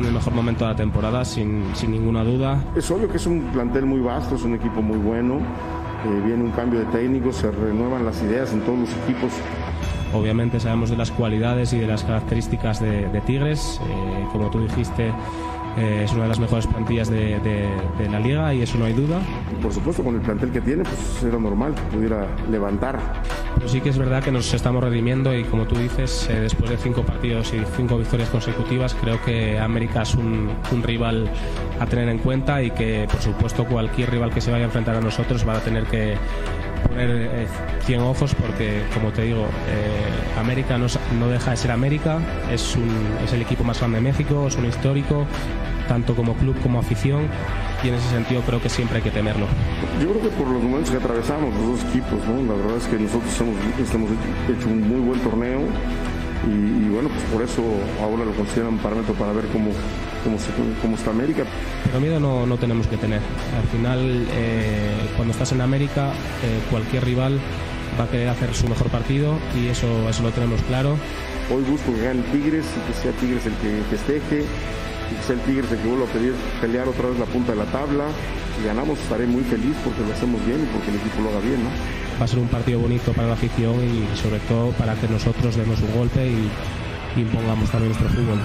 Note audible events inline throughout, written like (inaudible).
En el mejor momento de la temporada, sin, sin ninguna duda. Es obvio que es un plantel muy vasto, es un equipo muy bueno. eh, viene un cambio de técnico, se renuevan las ideas en todos los equipos. Obviamente sabemos de las cualidades y de las características de, de Tigres. Eh, como tú dijiste, eh, es una de las mejores plantillas de, de- de la liga y eso no hay duda. Por supuesto, con el plantel que tiene, pues era normal que pudiera levantar. Pero sí que es verdad que nos estamos redimiendo y como tú dices, eh, después de cinco partidos y cinco victorias consecutivas, creo que América es un, rival a tener en cuenta y que por supuesto cualquier rival que se vaya a enfrentar a nosotros va a tener que poner eh, 100 ojos porque como te digo, eh, América no, no deja de ser América, es, es el equipo más grande de México, es un histórico, tanto como club como afición y en ese sentido creo que siempre hay que temerlo. Yo creo que por los momentos que atravesamos los dos equipos, ¿no? la verdad es que nosotros hemos, hemos hecho un muy buen torneo y, y bueno, pues por eso ahora lo consideran un parámetro para ver cómo, cómo, se- cómo está América. Pero miedo no, no tenemos que tener. Al final, eh, cuando estás en América, eh, cualquier rival va a querer hacer su mejor partido y eso, eso lo tenemos claro. Hoy busco que gane Tigres y que sea Tigres el que festeje y que sea el Tigres el que vuelva a pedir, pelear otra vez la punta de la tabla. Si ganamos estaré muy feliz porque lo hacemos bien y porque el equipo lo haga bien. ¿no? Va a ser un partido bonito para la afición y sobre todo para que nosotros demos un golpe y impongamos también nuestro fútbol.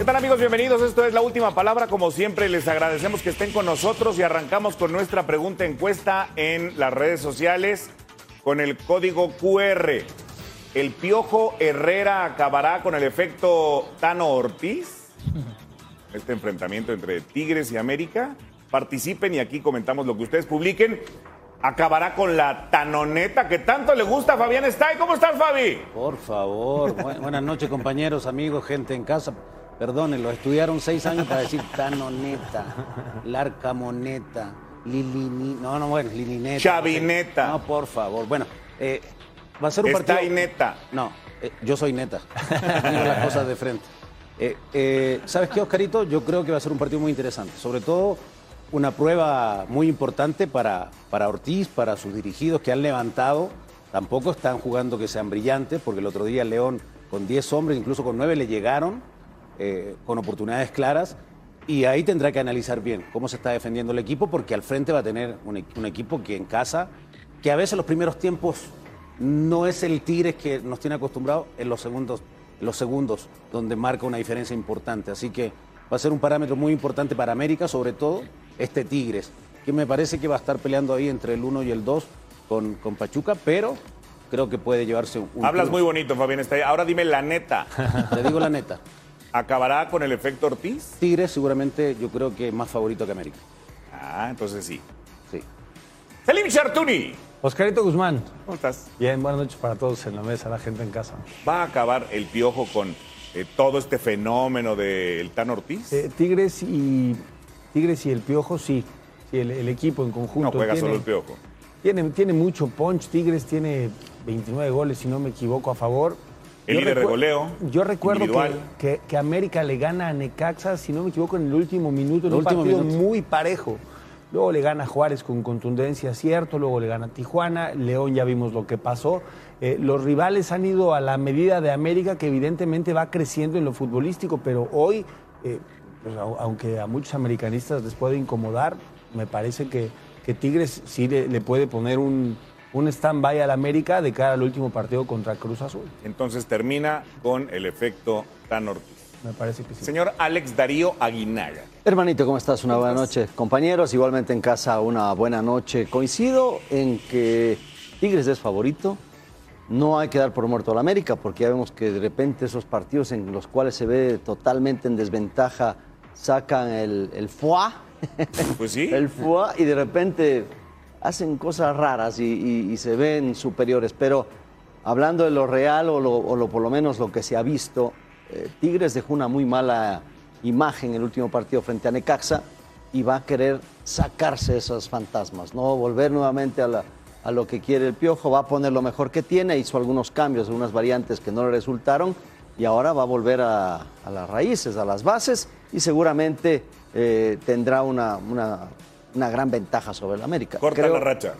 ¿Qué tal amigos? Bienvenidos. Esto es la última palabra. Como siempre, les agradecemos que estén con nosotros y arrancamos con nuestra pregunta encuesta en las redes sociales con el código QR. ¿El Piojo Herrera acabará con el efecto Tano Ortiz? Este enfrentamiento entre Tigres y América. Participen y aquí comentamos lo que ustedes publiquen. ¿Acabará con la tanoneta que tanto le gusta a Fabián Estay? ¿Cómo estás, Fabi? Por favor, Bu- buenas noches compañeros, amigos, gente en casa. Perdónenlo, estudiaron seis años para decir tanoneta, larcamoneta, lilini, no, no, bueno, lilineta. Chavineta. No, por favor. Bueno, eh, va a ser un Está partido. ahí neta. No, eh, yo soy neta. (laughs) Digo las cosas de frente. Eh, eh, ¿Sabes qué, Oscarito? Yo creo que va a ser un partido muy interesante. Sobre todo una prueba muy importante para, para Ortiz, para sus dirigidos que han levantado. Tampoco están jugando que sean brillantes, porque el otro día León con 10 hombres, incluso con 9, le llegaron con oportunidades claras. Y ahí tendrá que analizar bien cómo se está defendiendo el equipo, porque al frente va a tener un, un equipo que en casa, que a veces los primeros tiempos no es el Tigres que nos tiene acostumbrados en los segundos, en los segundos donde marca una diferencia importante. Así que va a ser un parámetro muy importante para América, sobre todo este Tigres, que me parece que va a estar peleando ahí entre el 1 y el 2 con, con Pachuca, pero creo que puede llevarse un... Hablas muy bonito, Fabián. Ahora dime la neta. (laughs) Te digo la neta. ¿Acabará con el efecto Ortiz? Tigres seguramente yo creo que es más favorito que América. Ah, entonces sí. Sí. Selim Chartuni, Oscarito Guzmán. ¿cómo estás? Bien, buenas noches para todos en la mesa, la gente en casa. ¿Va a acabar el piojo con eh, todo este fenómeno del Tan Ortiz? Eh, Tigres y Tigres y el Piojo, sí. Sí, el, el equipo en conjunto. no juega tiene, solo el piojo. Tiene, tiene mucho punch. Tigres tiene 29 goles, si no me equivoco, a favor. El Yo líder de goleo, Yo recuerdo que, que- que América le gana a Necaxa, si no me equivoco, en el último minuto, en El un último partido minuto. muy parejo. Luego le gana Juárez con contundencia, cierto. Luego le gana Tijuana. León ya vimos lo que pasó. Eh, los rivales han ido a la medida de América, que evidentemente va creciendo en lo futbolístico, pero hoy, eh, pues, au- aunque a muchos americanistas les puede incomodar, me parece que, Tigres sí le, le puede poner un, un stand-by al América de cara al último partido contra Cruz Azul. Entonces termina con el efecto Tan Ortiz. Me parece que sí. Señor Alex Darío Aguinaga. Hermanito, ¿cómo estás? Una buena noche. Compañeros, igualmente en casa, una buena noche. Coincido en que Tigres es favorito. no hay que dar por muerto a la América, porque ya vemos que de repente esos partidos en los cuales se ve totalmente en desventaja sacan el, el foie, (laughs) Pues sí. el foie y de repente hacen cosas raras y, y- y se ven superiores. Pero hablando de lo real o, lo, o lo- por lo menos lo que se ha visto, eh, Tigres dejó una muy mala imagen en el último partido frente a Necaxa y va a querer sacarse esos fantasmas, ¿no? Volver nuevamente a, la- a lo que quiere el Piojo, va a poner lo mejor que tiene, hizo algunos cambios, algunas variantes que no le resultaron y ahora va a volver a, a las raíces, a las bases y seguramente eh, tendrá una, una- una gran ventaja sobre el América. Corta Creo- la racha.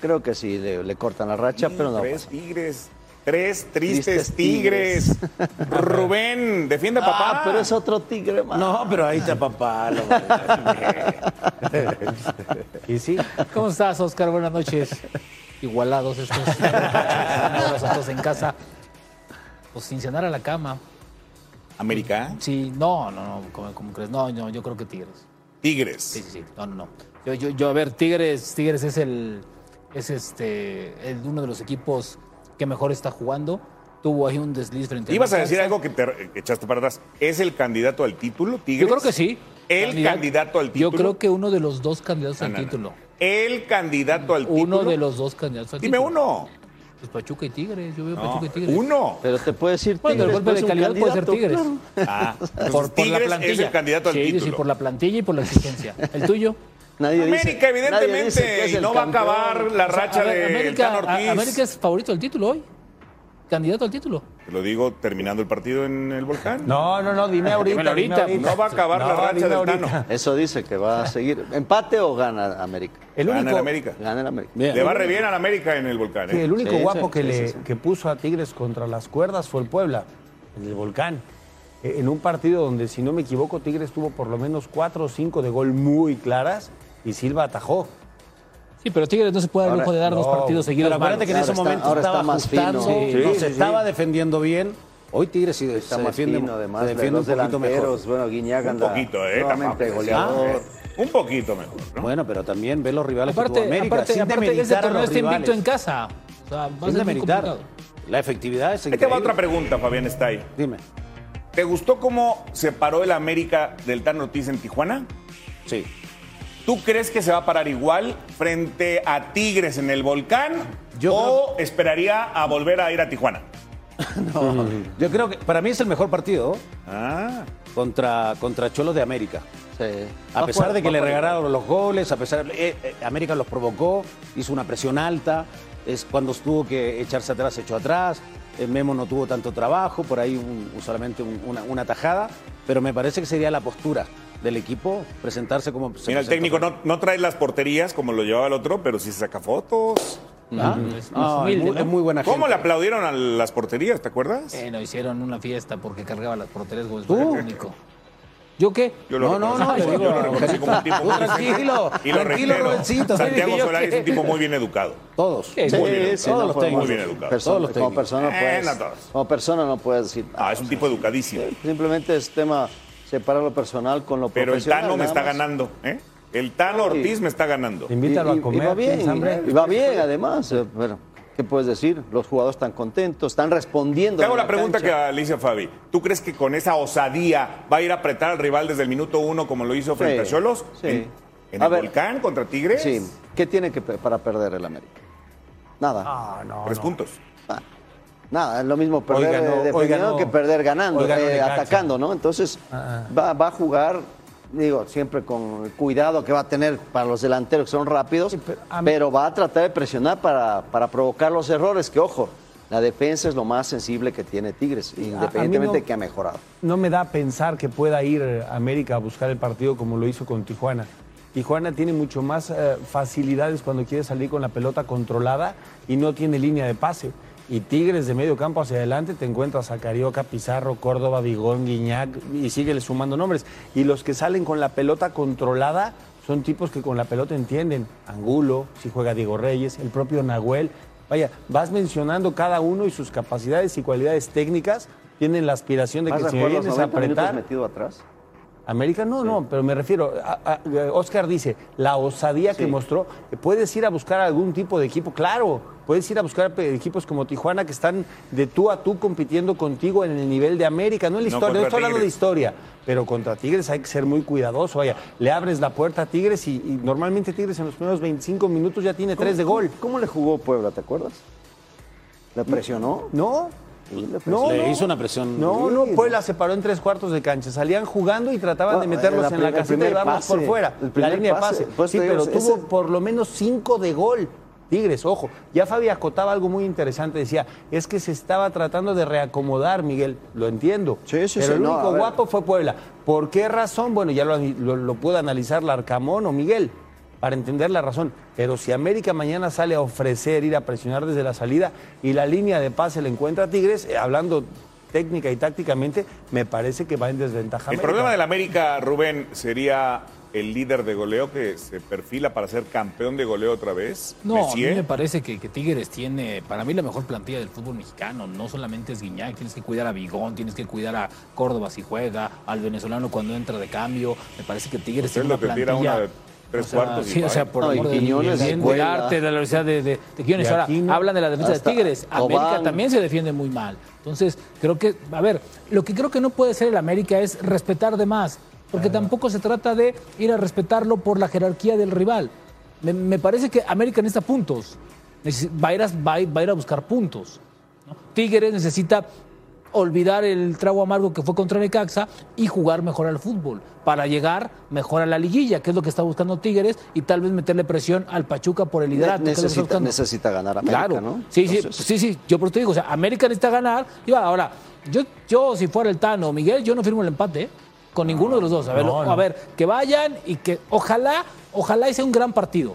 Creo que sí, le, le cortan la racha, pero no. Tres tigres. Tres tristes, Tristes tigres. (laughs) Rubén, defiende a papá. Ah, pero es otro tigre más. No, pero ahí está papá. lo- (laughs) y sí, ¿Cómo estás, Oscar? Buenas noches. Igualados estos. (laughs) Todos en casa. Pues sin cenar a la cama. América. Sí, no, no, no, ¿cómo, cómo crees? No, no, yo creo que Tigres. Tigres. Sí, sí, sí. No, no, no. Yo, yo, yo, a ver, Tigres, Tigres es el, es este, el- uno de los equipos que mejor está jugando. Tuvo ahí un desliz frente Ibas a Necaxa. decir algo que te que echaste para atrás. ¿Es el candidato al título, Tigres? Yo creo que sí. ¿El candidato al título? Yo creo que uno de los dos candidatos al No, no, no. título. El candidato al título. Uno de los dos candidatos al Dime título. uno. Pues Pachuca y Tigres. Yo veo No, Pachuca y Tigres. uno. Pero te puede decir Bueno, el Tigres, golpe de calidad puede ser candidato, Tigres. claro. Ah, Por, por la Tigres plantilla. es el candidato al sí, título. Sí, por la plantilla y por la exigencia. ¿El tuyo? Nadie dice- América, nadie dice evidentemente, el no va a acabar la O sea, racha a ver, de América, Ortiz. a- América es favorito del título hoy. Candidato al título. Te lo digo terminando el partido en el volcán. No, no, no, dime ahorita. Dímelo dime ahorita, No va a acabar la racha del ahorita. Tano. Eso dice que va a seguir. ¿Empate o gana América? El Gana único, el América. Gana el América. Le va re bien al América en el volcán. sí, ¿eh? el único Sí, guapo sí, que, sí, le, sí, sí. que puso a Tigres contra las cuerdas fue el Puebla, el del Volcán. Eh, En un partido donde, si no me equivoco, Tigres tuvo por lo menos cuatro o cinco de gol muy claras y Silva atajó. Sí, pero Tigres no se puede dar lujo de dar dos no, partidos seguidos Pero acuérdate que en ese está- momento estaba está más fino. ajustando, Sí, no, sí, se sí. estaba defendiendo bien. Hoy Tigres sí Está se más defiende, fino, además. se defiende un los poquito mejor. delanteros, bueno, Guiñac Un anda poquito, ¿eh? nuevamente goleador. Un poquito mejor, ¿no? Bueno, pero también ve los rivales que Aparte, tuvo América. aparte, sin aparte ese a torneo está invicto en casa. O sea, va a Sin demeritar. complicado. La efectividad es Ahí te va increíble. otra pregunta, Fabián Stay. Dime. ¿Te gustó cómo se paró el América del Tano Ortiz en Tijuana? Sí. ¿Tú crees que se va a parar igual frente a Tigres en el volcán? Yo ¿O esperaría a volver a ir a Tijuana? (laughs) No, Yo creo que para mí es el mejor partido Ah, contra, contra Cholos de América. Sí. A pesar por- de que le regalaron los goles, a pesar eh, eh, América los provocó, hizo una presión alta, es cuando tuvo que echarse atrás, echó atrás, eh, Memo no tuvo tanto trabajo, por ahí un- solamente un- una, una tajada, pero me parece que sería la postura del equipo presentarse como se mira, el técnico no, no trae las porterías como lo llevaba el otro, pero sí se saca fotos. ¿Ah? Es No, más es humilde, muy- ¿no? es muy buena ¿Cómo gente. le aplaudieron a las porterías, te acuerdas? Eh, no, hicieron una fiesta porque cargaba las porterías fuera el único. ¿Yo qué? Yo lo No, no, no, yo lo reconozco como un tipo muy tranquilo, y lo tranquilo. Santiago ¿Yo Solari es un tipo muy bien educado. Todos. Sí, Muy bien sí, educado. no Todos los técnicos. Muy bien educado. persona- Todos los como persona no Eh, puedes, no todos. como persona no puedes decir Ah, es un tipo educadísimo. Simplemente es tema separar lo personal con lo Pero el profesional. Tano me está ganando, ¿eh? El Tano Ortiz me está ganando. Invítalo Y- y- a comer. Y va bien, va bien además. eh, Bueno, ¿qué puedes decir? Los jugadores están contentos, están respondiendo. Te hago en la pregunta que cancha. le hice a Fabi. ¿Tú crees que con esa osadía va a ir a apretar al rival desde el minuto uno como lo hizo frente Sí, a Cholos? sí. ¿En, en A el ver. volcán contra Tigres? Sí. ¿Qué tiene que para perder el América? Nada. Ah, no, Tres no. puntos. Ah, Nada, es lo mismo perder ganó- eh, defendiendo ganó- que perder ganando, eh, atacando, ¿no? Entonces Ah, va, va a jugar, digo, siempre con el cuidado que va a tener para los delanteros que son rápidos, Sí, pero a va a tratar de presionar para, para provocar los errores, que ojo, la defensa es lo más sensible que tiene Tigres, a independientemente no- que ha mejorado. no me da a pensar que pueda ir eh, América a buscar el partido como lo hizo con Tijuana. Tijuana tiene mucho más eh, facilidades cuando quiere salir con la pelota controlada y no tiene línea de pase. Y Tigres de medio campo hacia adelante te encuentras a Carioca, Pizarro, Córdoba, Vigón, Guiñac y síguele sumando nombres. Y los que salen con la pelota controlada son tipos que con la pelota entienden. Angulo, si juega Diego Reyes, el propio Nahuel. Vaya, vas mencionando cada uno y sus capacidades y cualidades técnicas. Tienen la aspiración de ¿Vas que si vienes a 90 minutos apretar. metido atrás? América no, no, pero me refiero, a- a- Oscar dice, la osadía que mostró, puedes ir a buscar algún tipo de equipo, claro, puedes ir a buscar equipos como Tijuana que están de tú a tú compitiendo contigo en el nivel de América, no en la historia, no, estoy hablando de historia, pero contra Tigres hay que ser muy cuidadoso, vaya, le abres la puerta a Tigres y, y normalmente Tigres en los primeros 25 minutos ya tiene tres de gol. ¿Cómo le jugó Puebla, te acuerdas? ¿Le presionó? No. No, Le no. hizo una presión. No, no, Puebla se paró en tres cuartos de cancha. Salían jugando y trataban No, de meterlos la en la caseta y pase, por fuera. La línea de pase. pase. Pues sí, pero ese- tuvo por lo menos cinco de gol. Tigres, ojo. Ya Fabi acotaba algo muy interesante. Decía, es que se estaba tratando de reacomodar, Miguel. Lo entiendo. Sí, sí, pero sí, el no, único guapo fue Puebla. ¿Por qué razón? Bueno, ya lo, lo, lo puede analizar Larcamón o Miguel para entender la razón. Pero si América mañana sale a ofrecer ir a presionar desde la salida y la línea de pase le encuentra a Tigres, eh, hablando técnica y tácticamente, me parece que va en desventaja. El América. problema del América, Rubén, sería el líder de goleo que se perfila para ser campeón de goleo otra vez. No, a mí me parece que, que Tigres tiene, para mí, la mejor plantilla del fútbol mexicano. No solamente es Guiñac, tienes que cuidar a Bigón, tienes que cuidar a Córdoba si juega, al venezolano cuando entra de cambio. Me parece que Tigres Pues tiene una plantilla. una de tres o sea, cuartos y sí, o sea, por No, de Quiñones, del arte, de la Universidad de, de, de Quiñones. De Ahora, hablan de la defensa de Tigres. América también se defiende muy mal. Entonces, creo que, a ver, lo que creo que no puede ser el América es respetar de más. Porque tampoco se trata de ir a respetarlo por la jerarquía del rival. Me, me parece que América necesita puntos. Va a ir a, va a ir- va a ir a buscar puntos. ¿no? Tigres necesita olvidar el trago amargo que fue contra Necaxa y jugar mejor al fútbol para llegar mejor a la liguilla, que es lo que está buscando Tigres, y tal vez meterle presión al Pachuca por el liderato. necesita, necesita ganar América, Claro, ¿no? sí, sí, Entonces, sí, sí, yo por eso te digo, o sea, América necesita ganar. Y va, ahora, yo, yo si fuera el Tano o Miguel, yo no firmo el empate, ¿eh? Con ninguno de los dos. A ver, no, no. a ver, que vayan y que ojalá, ojalá sea un gran partido.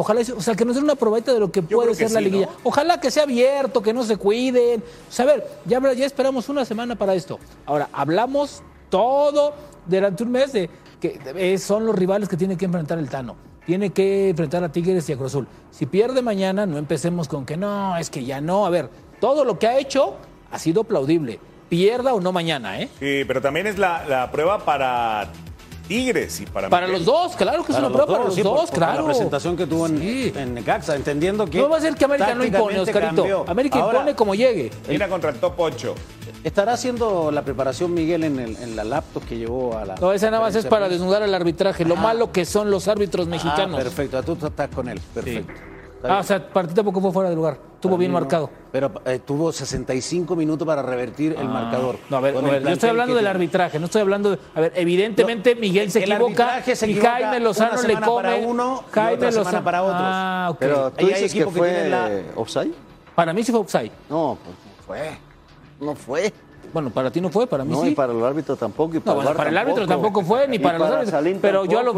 Ojalá, o sea, que nos den una probadita de lo que Yo puede que ser la sí, liguilla. ¿no? Ojalá que sea abierto, que no se cuiden. O sea, a ver, ya, ya esperamos una semana para esto. Ahora, hablamos todo durante un mes de que son los rivales que tiene que enfrentar el Tano. Tiene que enfrentar a Tigres y a Cruz Azul. Si pierde mañana, no empecemos con que no, es que ya no. A ver, todo lo que ha hecho ha sido aplaudible. Pierda o no mañana, ¿eh? Sí, pero también es la, la prueba para Tigres y para Para Miguel. los dos, claro que es una prueba para los sí, por- dos, por La claro. presentación que tuvo en, Sí. en Necaxa, entendiendo que. No va a ser que América no impone, Oscarito. cambió. América Ahora, impone como llegue. Mira contra el top 8. ¿Estará haciendo la preparación Miguel en, el- en la laptop que llevó a la. No, esa nada más es para desnudar el arbitraje. Lo Ah. malo que son los árbitros mexicanos. Ah, perfecto, tú estás con él. Perfecto. Ah, o sea, para ti tampoco fue fuera de lugar. Estuvo bien no. marcado. Pero eh, tuvo 65 minutos para revertir el marcador. No, a ver, a ver, yo estoy hablando del tiene. arbitraje, no estoy hablando de. A ver, evidentemente Miguel se el equivoca arbitraje se y equivoca Jaime Lozano una le come. para uno y Jaime otra semana Lozano- para otros. Ah, ok. Pero tú dices que fue la- offside. Para mí sí fue offside. No, pues no fue. No fue. Bueno, para ti no fue, para mí No, sí. y para el árbitro tampoco. Y No, para, bueno, VAR para el árbitro tampoco fue, ni para, los árbitros. Pero yo, lo-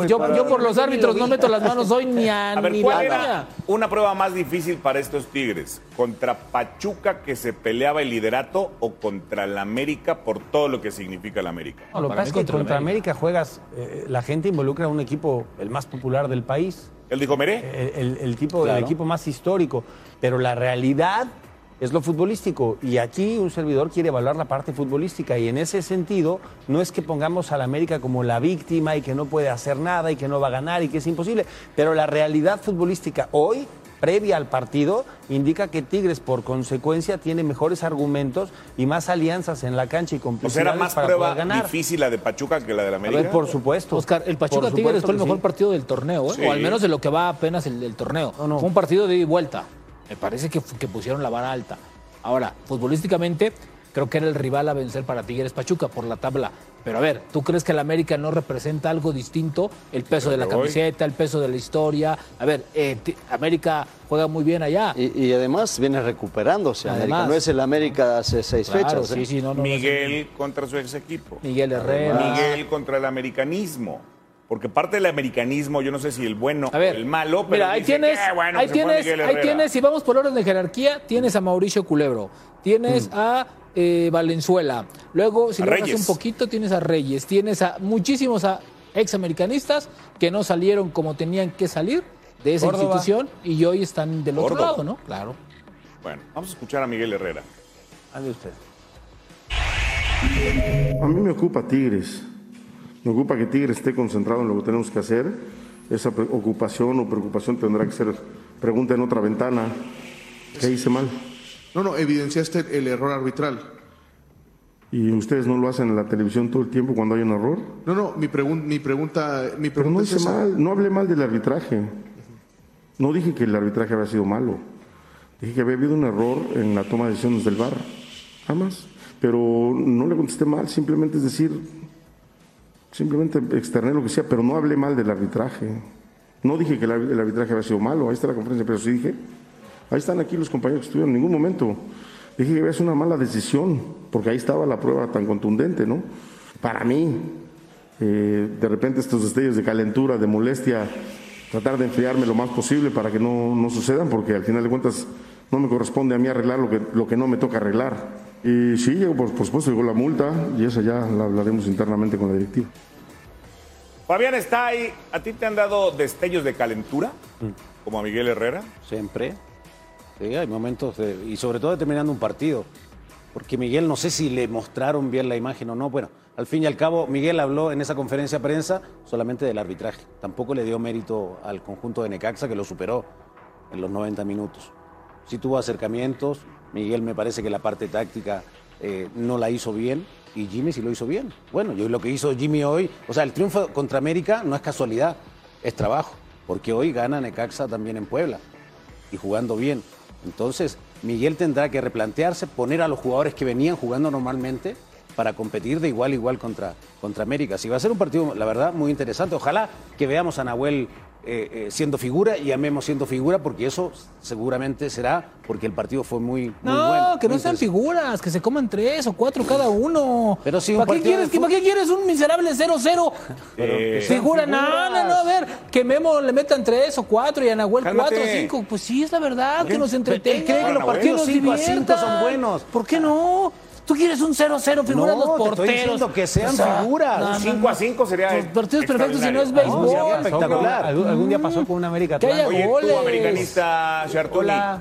por los árbitros no meto las manos hoy ni (laughs) a, A ver, ni ¿cuál era una prueba más difícil para estos Tigres? ¿Contra Pachuca que se peleaba el liderato o contra el América por todo lo que significa el América? No, lo que pasa es que contra contra América. América juegas, eh, la gente involucra a un equipo el más popular del país. ¿Él dijo Meré? el, el- el tipo, Claro. el equipo más histórico. Pero la realidad es lo futbolístico. Y aquí un servidor quiere evaluar la parte futbolística. Y en ese sentido, no es que pongamos a la América como la víctima y que no puede hacer nada y que no va a ganar y que es imposible. Pero la realidad futbolística hoy, previa al partido, indica que Tigres, por consecuencia, tiene mejores argumentos y más alianzas en la cancha y O sea, complicidades era más para prueba poder ganar. difícil la de Pachuca que la de la A América. ver, por supuesto. Oscar, el Pachuca Tigres fue el mejor sí. partido del torneo, ¿eh? Sí. o al menos de lo que va apenas el del torneo. No, no. Fue un partido de ida y vuelta. Me parece que, que pusieron la vara alta. Ahora, futbolísticamente, creo que era el rival a vencer para Tigres Pachuca por la tabla. Pero a ver, ¿tú crees que el América no representa algo distinto? El peso de la camiseta, el peso de la historia. A ver, eh, América juega muy bien allá. Y, y además viene recuperándose América. No es el América de hace seis Claro, fechas. sí, ¿eh? sí, no, no, Miguel contra su ex equipo. Miguel Herrera. Miguel contra el americanismo. Porque parte del americanismo, yo no sé si el bueno o el malo, pero mira, ahí dicen tienes, que, bueno, ahí fue tienes, ahí tienes, si vamos por orden de jerarquía, tienes a Mauricio Culebro, tienes a eh, Valenzuela, luego si A le bajas Reyes. un poquito tienes a Reyes, tienes a muchísimos a examericanistas que no salieron como tenían que salir de esa Córdoba. institución y hoy están del otro lado, ¿no? Claro. Bueno, vamos a escuchar a Miguel Herrera. Hable usted. A mí me ocupa Tigres. Me ocupa que Tigres esté concentrado en lo que tenemos que hacer. Esa ocupación o preocupación tendrá que ser pregunta en otra ventana. ¿Qué hice mal? No, no, evidenciaste el error arbitral. ¿Y ustedes no lo hacen en la televisión todo el tiempo cuando hay un error? No, no, mi, pregun- mi pregunta, mi Pero no pregunta es hice esa. mal, no hablé mal del arbitraje. No dije que el arbitraje había sido malo. Dije que había habido un error en la toma de decisiones del VAR. Nada más. Pero no le contesté mal, simplemente es decir, simplemente externé lo que sea, pero no hablé mal del arbitraje. No dije que el ar- el arbitraje había sido malo, ahí está la conferencia, pero sí dije, ahí están aquí los compañeros que estuvieron, en ningún momento dije que había sido una mala decisión, porque ahí estaba la prueba tan contundente, ¿no? Para mí, eh, de repente estos destellos de calentura, de molestia, tratar de enfriarme lo más posible para que no, no sucedan, porque al final de cuentas no me corresponde a mí arreglar lo que, lo que no me toca arreglar. Y sí, por, por supuesto llegó la multa y esa ya la hablaremos internamente con la directiva. Fabián está ahí. ¿A ti te han dado destellos de calentura? Como a Miguel Herrera. Siempre. Sí, hay momentos, de- y sobre todo terminando un partido. Porque Miguel, no sé si le mostraron bien la imagen o no. Bueno, al fin y al cabo, Miguel habló en esa conferencia de prensa solamente del arbitraje. Tampoco le dio mérito al conjunto de Necaxa, que lo superó en los 90 minutos. Sí tuvo acercamientos. Miguel me parece que la parte táctica eh, no la hizo bien. Y Jimmy sí lo hizo bien. Bueno, yo lo que hizo Jimmy hoy, o sea, el triunfo contra América no es casualidad, es trabajo. Porque hoy gana Necaxa también en Puebla y jugando bien. Entonces, Miguel tendrá que replantearse, poner a los jugadores que venían jugando normalmente para competir de igual a igual contra, contra América. Si va a ser un partido, la verdad, muy interesante. Ojalá que veamos a Nahuel eh, eh, siendo figura y a Memo siendo figura, porque eso seguramente será porque el partido fue muy, muy No, bueno. que no sean figuras, que se coman tres o cuatro cada uno. Pero si un ¿Para qué, quieres, ¿Para qué quieres un miserable 0-0? Eh, Figura, no, no, no, a ver, que Memo le metan tres o cuatro y a Nahuel Cálmate. cuatro o cinco. Pues sí, es la verdad, que nos Él entretenga. cree que los partidos nos cinco a cinco diviertan. son buenos. ¿Por qué no? Tú quieres un 0-0, figuras No, los te estoy porteros. diciendo que sean O sea, figuras. no, Un no, 5 no. a 5 sería. Los partidos perfectos si no es béisbol. Con- espectacular. algún, algún día pasó con un América Que haya Atlanta. Oye, goles. tú, americanista Chartuni, Hola.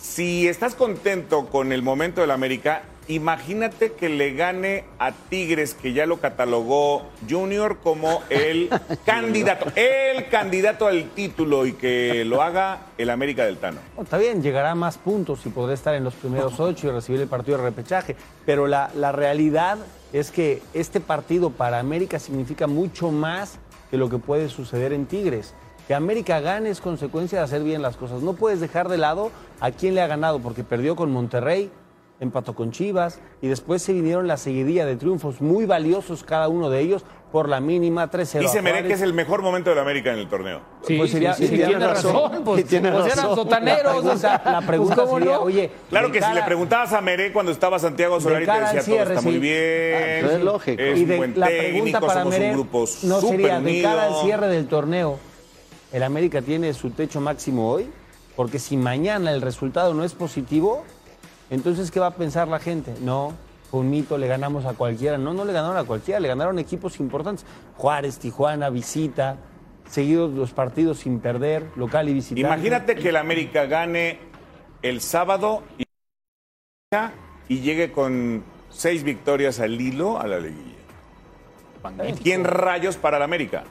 si estás contento con el momento del América, imagínate que le gane a Tigres, que ya lo catalogó Junior como el (laughs) candidato, el candidato al título y que lo haga el América del Tano. No, Está bien, llegará a más puntos y podrá estar en los primeros ocho y recibir el partido de repechaje. Pero la, la realidad es que este partido para América significa mucho más que lo que puede suceder en Tigres. Que América gane es consecuencia de hacer bien las cosas. No puedes dejar de lado a quién le ha ganado, porque perdió con Monterrey, empató con Chivas y después se vinieron la seguidilla de triunfos muy valiosos cada uno de ellos por la mínima 3-0. Dice Meré que es el mejor momento del América en el torneo. Sí, Pues sería- sí, sí, sería tiene razón. razón. Pues, tiene pues eran sotaneros. La pregunta, o sea, la pregunta pues, ¿cómo sería, no? oye, Claro de que si le preguntabas a Meré cuando estaba Santiago Solari, te decía todo cierre, está muy bien. Ah, pero es lógico. Es y de, buen la técnico, pregunta para somos Meré un grupo no sería de cara al cierre del torneo. ¿El América tiene su techo máximo hoy? Porque si mañana el resultado no es positivo, entonces ¿qué va a pensar la gente? No, fue un mito, le ganamos a cualquiera. No, no le ganaron a cualquiera, le ganaron equipos importantes. Juárez, Tijuana, visita, seguidos los partidos sin perder, local y visitante. Imagínate que el América gane el sábado y, y llegue con seis victorias al hilo a la liguilla. ¿Quién rayos para el América?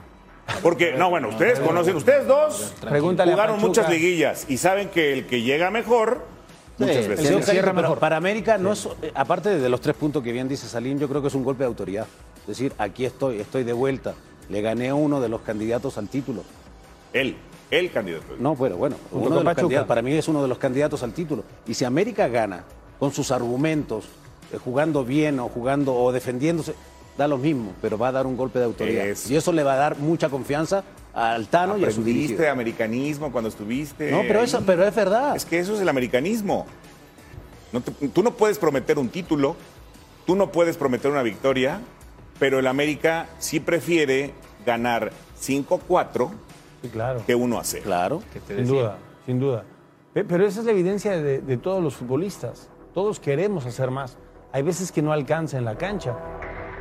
Porque, no, bueno, ustedes conocen, ustedes dos Pregúntale jugaron muchas liguillas y saben que el que llega mejor, muchas Sí, veces. Sí, el cierra pero mejor. para América no es, eh, aparte de los tres puntos que bien dice Salín, yo creo que es un golpe de autoridad. Es decir, aquí estoy, estoy de vuelta. Le gané a uno de los candidatos al título. Él, el candidato. No, bueno, bueno, uno de los Pachuca. candidatos- para mí es uno de los candidatos al título. Y si América gana con sus argumentos, eh, jugando bien o jugando o defendiéndose, da lo mismo, pero va a dar un golpe de autoridad. Eso. Y eso le va a dar mucha confianza al Tano y a su dirigido. americanismo cuando estuviste. No, pero ahí. eso, pero es verdad. Es que eso es el americanismo. No te- tú no puedes prometer un título, tú no puedes prometer una victoria, pero el América sí prefiere ganar 5-4 Sí, claro. que 1 a 0. Claro. Sin duda, sin duda. Pe- Pero esa es la evidencia de, de todos los futbolistas. Todos queremos hacer más. Hay veces que no alcanza en la cancha.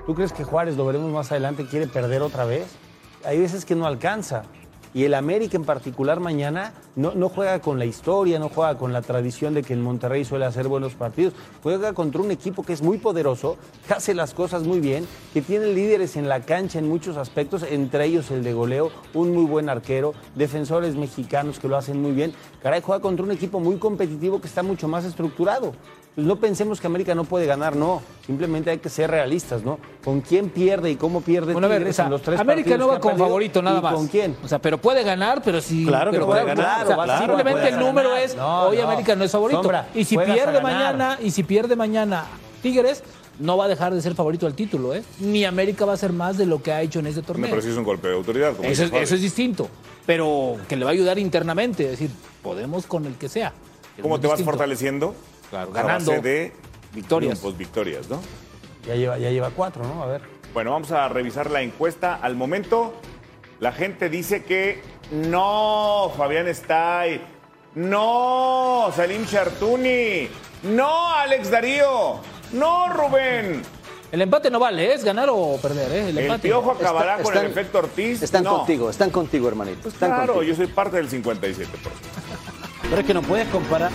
¿Tú crees que Juárez, lo veremos más adelante, quiere perder otra vez? Hay veces que no alcanza. Y el América en particular mañana no, no juega con la historia, no juega con la tradición de que el Monterrey suele hacer buenos partidos. Juega contra un equipo que es muy poderoso, que hace las cosas muy bien, que tiene líderes en la cancha en muchos aspectos, entre ellos el de goleo, un muy buen arquero, defensores mexicanos que lo hacen muy bien. Caray, juega contra un equipo muy competitivo que está mucho más estructurado. Pues no pensemos que América no puede ganar, no. Simplemente hay que ser realistas, ¿no? ¿Con quién pierde y cómo pierde Bueno, a ver, Tigres o sea, en los tres América partidos no va con favorito nada ¿Y más. ¿Con quién? O sea, pero puede ganar, pero sí. Claro que puede o sea, ganar, claro, simplemente puede el número ganar. es No, hoy no. América no es favorito. Sombra, y si pierde mañana, y si pierde mañana Tigres, no va a dejar de ser favorito al título, ¿eh? Ni América va a ser más de lo que ha hecho en este No, torneo. pero sí es un golpe de autoridad. como Eso es, Fabi. eso es distinto. Pero que le va a ayudar internamente. Es decir, podemos con el que sea. Es ¿Cómo te vas fortaleciendo? Claro, ganando. de Victorias. triunfos, victorias, ¿no? Ya lleva, ya lleva cuatro, ¿no? A ver. Bueno, vamos a revisar la encuesta. Al momento, la gente dice que no, Fabián Stay. No, Salim Chartuni. No, Alex Darío. No, Rubén. El empate no vale, ¿eh? es ganar o perder, ¿eh? El El empate. piojo acabará Está- con están- el efecto Ortiz. Están no. contigo, están contigo, hermanito. Pues están claro, contigo. yo soy parte del 57%. Pero es que no puedes comparar.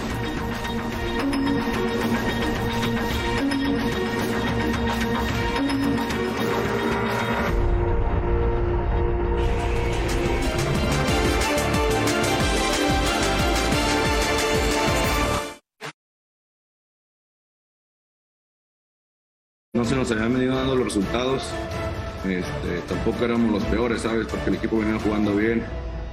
No se nos habían venido dando los resultados. Este, tampoco éramos los peores, ¿sabes? Porque el equipo venía jugando bien.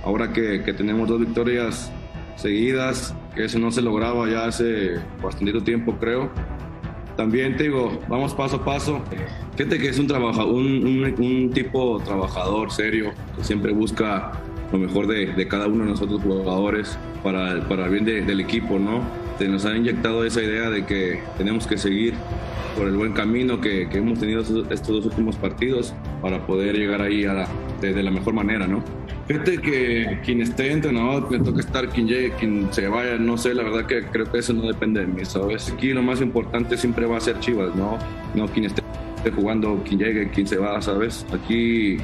Ahora que, que tenemos dos victorias seguidas, que eso no se lograba ya hace bastante tiempo, creo. También te digo, vamos paso a paso. Gente que es un, trabaja, un, un- un tipo trabajador, serio, que siempre busca lo mejor de, de cada uno de nosotros jugadores para, para el bien de- del equipo, ¿no? Se nos ha inyectado esa idea de que tenemos que seguir por el buen camino que, que hemos tenido estos, dos últimos partidos para poder llegar ahí a la- de, de la mejor manera, ¿no? Fíjate que quien esté entrenador, me toca estar, quien llegue, quien se vaya, no sé, la verdad que creo que eso no depende de mí, ¿sabes? Aquí lo más importante siempre va a ser Chivas, ¿no? No quien esté jugando, quien llegue, quien se va, ¿sabes? Aquí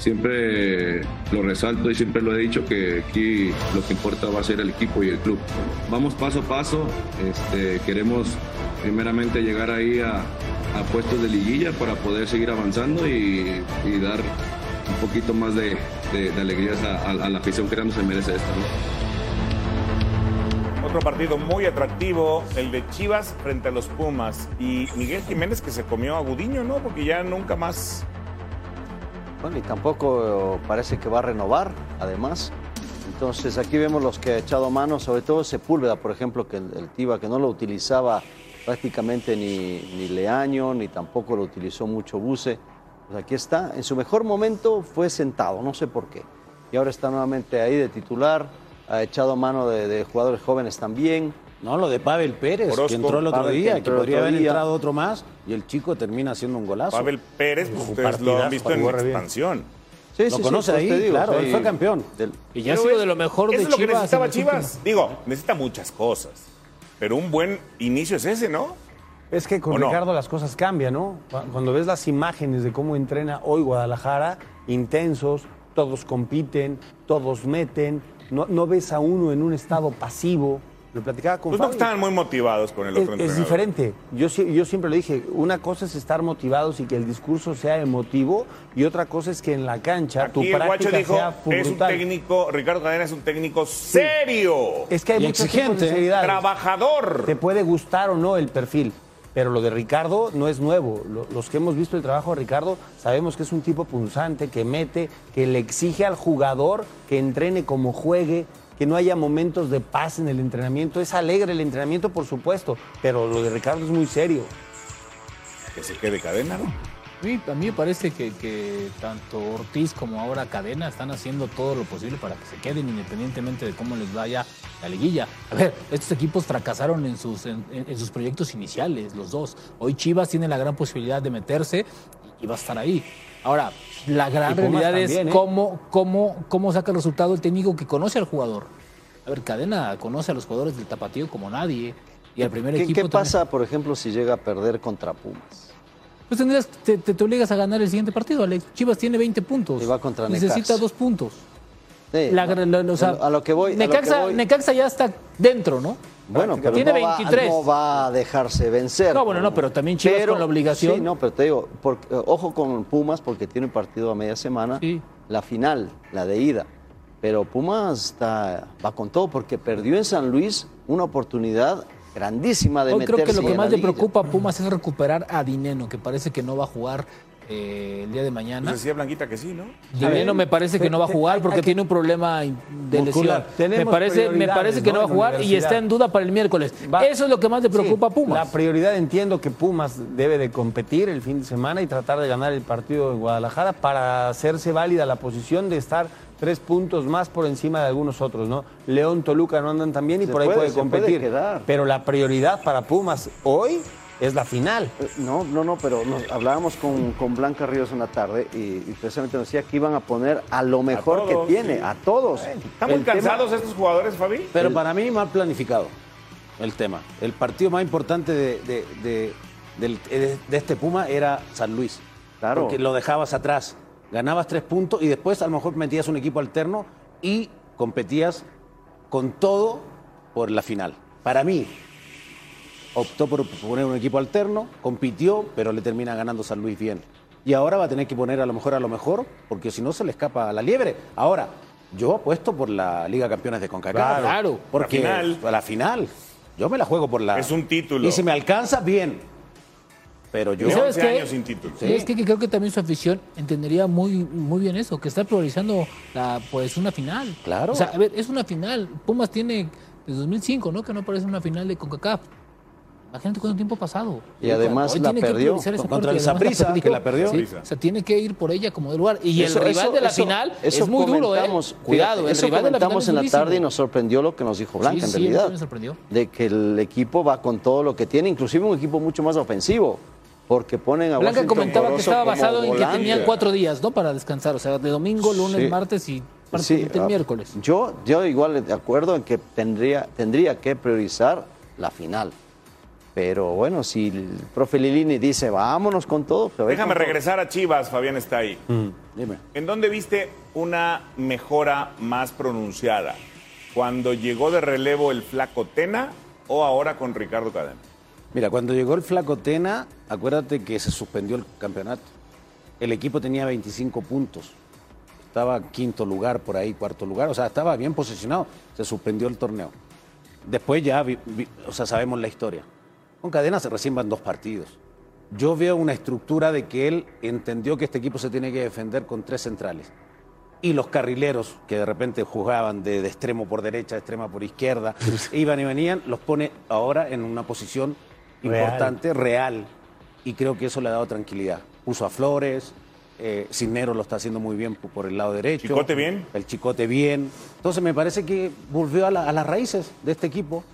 siempre lo resalto y siempre lo he dicho que aquí lo que importa va a ser el equipo y el club. Vamos paso a paso, este, queremos primeramente llegar ahí a, a puestos de liguilla para poder seguir avanzando y, dar un poquito más de, alegrías a, la afición que no se merece esto. ¿no? Otro partido muy atractivo, el de Chivas frente a los Pumas. Y Miguel Jiménez que se comió a Gudiño, ¿no? Porque ya nunca más. Bueno, y tampoco eh, parece que va a renovar, además. Entonces aquí vemos los que ha echado mano, sobre todo Sepúlveda, por ejemplo, que el, Tiva, que no lo utilizaba prácticamente ni, ni Leaño, ni tampoco lo utilizó mucho Buse. Pues aquí está. En su mejor momento fue sentado, no sé por qué. Y ahora está nuevamente ahí de titular, ha echado mano de jugadores jóvenes también. No, lo de Pavel Pérez, Orozco. que entró el otro Pavel, día, que podría haber día. entrado otro más, y el chico termina haciendo un golazo. Pavel Pérez, pues ustedes lo han visto en expansión. Sí, Lo sí, sí, conoce pues ahí, digo, claro, sí. él fue campeón. Del- Y ya ha sido es- de lo mejor eso de es lo que necesitaba Chivas. últimos- Digo, necesita muchas cosas. Pero un buen inicio es ese, ¿no? Es que con. Ricardo las cosas cambian, ¿no? Cu- Cuando ves las imágenes de cómo entrena hoy Guadalajara, intensos, todos compiten, todos meten, no, no ves a uno en un estado pasivo. Lo platicaba con Pues no Fabi. estaban muy motivados con el Es, otro es entrenador. diferente. Yo, yo siempre lo dije, una cosa es estar motivados y que el discurso sea emotivo y otra cosa es que en la cancha tu Aquí el guacho práctica dijo, sea es un técnico, Ricardo Cadena es un técnico serio, Es que hay Y tipos exigente, de seriedades. trabajador. Te puede gustar o no el perfil, pero lo de Ricardo no es nuevo. Lo- Los que hemos visto el trabajo de Ricardo sabemos que es un tipo punzante, que mete, que le exige al jugador que entrene como juegue, que no haya momentos de paz en el entrenamiento. Es alegre el entrenamiento, por supuesto, pero lo de Ricardo es muy serio. Que se quede cadena, ¿no? A mí, a mí me parece que, que tanto Ortiz como ahora Cadena están haciendo todo lo posible para que se queden independientemente de cómo les vaya la liguilla. A ver, estos equipos fracasaron en sus, en sus proyectos iniciales, los dos. Hoy Chivas tiene la gran posibilidad de meterse y va a estar ahí. Ahora, la gran realidad es ¿eh? cómo, cómo, cómo saca el resultado el técnico que conoce al jugador. A ver, Cadena conoce a los jugadores del tapatío como nadie. Y al primer ¿Qué, equipo qué también. pasa, por ejemplo, si llega a perder contra Pumas? Pues tendrías, te, te- te obligas a ganar el siguiente partido, Alex. Chivas tiene 20 puntos. Y va contra Necesita Necaxa. dos puntos. Sí, La- no, lo- lo- o sea, a lo que voy- a lo que Necaxa, voy- Necaxa ya está dentro, ¿no? Bueno, pero tiene no va- 23. no va a dejarse vencer. No, bueno, no, pero también Chivas con la obligación. Sí, no, pero te digo, porque- ojo con Pumas porque tiene partido a media semana. Sí. La final, la de ida. Pero Pumas está, va con todo porque perdió en San Luis una oportunidad grandísima de Hoy meterse creo que lo que más le preocupa a Pumas es recuperar a Dineno, que parece que no va a jugar eh, el día de mañana. Pues decía Blanquita que sí, ¿no? Dineno me parece que no va a jugar porque tiene un problema de lesión. Me parece, me parece que no ¿no? va a jugar y está en duda para el miércoles. Va- Eso es lo que más le preocupa a Pumas. La prioridad entiendo que Pumas debe de competir el fin de semana y tratar de ganar el partido en Guadalajara para hacerse válida la posición de estar tres puntos más por encima de algunos otros, ¿no? León, Toluca no andan tan bien y Se por ahí puede, puede, se puede competir. Pero la prioridad para Pumas hoy es la final. Eh, No, no, no, pero nos- hablábamos con, con Blanca Ríos una tarde y, y precisamente nos decía que iban a poner a lo mejor todos, que tiene, sí. a todos. ¿Están muy tema- cansados estos jugadores, Fabi? Pero para mí mal planificado el tema. El partido más importante de, de- de- del- de- de este Puma era San Luis. Claro. Porque lo dejabas atrás. Ganabas tres puntos y después a lo mejor metías un equipo alterno y competías con todo por la final. Para mí, optó por poner un equipo alterno, compitió, pero le termina ganando San Luis bien. Y ahora va a tener que poner a lo mejor a lo mejor, porque si no se le escapa a la liebre. Ahora, yo apuesto por la Liga Campeones de CONCACAF. Claro. Porque La final. a la final. Yo me la juego por la. Es un título. Y si me alcanza, bien. Pero yo. ¿Y sabes 11 qué? años sin título. Sí, es que, que creo que también su afición entendería muy, muy bien eso, que está priorizando la, pues una final. Claro. O sea, a ver, es una final. Pumas tiene desde 2005, ¿no? Que no aparece una final de CONCACAF. Imagínate cuánto tiempo ha pasado. Y además Hoy la perdió contra el y además Saprissa, que la perdió. Sí, sea, tiene que ir por ella como de lugar. Y Eso- el rival eso- de la eso- final eso es muy duro, ¿eh? comentamos, Cuidado, el eso rival de la final comentamos es en la tarde y nos sorprendió lo que nos dijo Blanca, Sí, en sí, realidad. también me sorprendió. De que el equipo va con todo lo que tiene, inclusive un equipo mucho más ofensivo, porque ponen a Blanca Washington comentaba que estaba basado en que tenían cuatro días, ¿no? Para descansar. O sea, de domingo, lunes, Sí. martes y Sí, ah, miércoles. Yo, yo igual de acuerdo en que tendría, tendría que priorizar la final. Pero bueno, si el profe Lilini dice, vámonos con todo. pues, Déjame con todo". regresar a Chivas, Fabián está ahí. Dime. ¿En dónde viste una mejora más pronunciada? ¿Cuando llegó de relevo el flaco Tena o ahora con Ricardo Cadena? Mira, cuando llegó el Flaco Tena, acuérdate que se suspendió el campeonato. El equipo tenía 25 puntos. Estaba quinto lugar por ahí, cuarto lugar. O sea, estaba bien posicionado. Se suspendió el torneo. Después ya, vi- vi- o sea, sabemos la historia. Con Cadena se recién van dos partidos. Yo veo una estructura de que él entendió que este equipo se tiene que defender con tres centrales. Y los carrileros, que de repente jugaban de, de extremo por derecha, de extrema por izquierda, (laughs) iban y venían, los pone ahora en una posición Real. importante, real. Y creo que eso le ha dado tranquilidad. Puso a Flores, eh, Cisneros lo está haciendo muy bien por el lado derecho. ¿Chicote bien? El Chicote bien. Entonces me parece que volvió a, la- a las raíces de este equipo.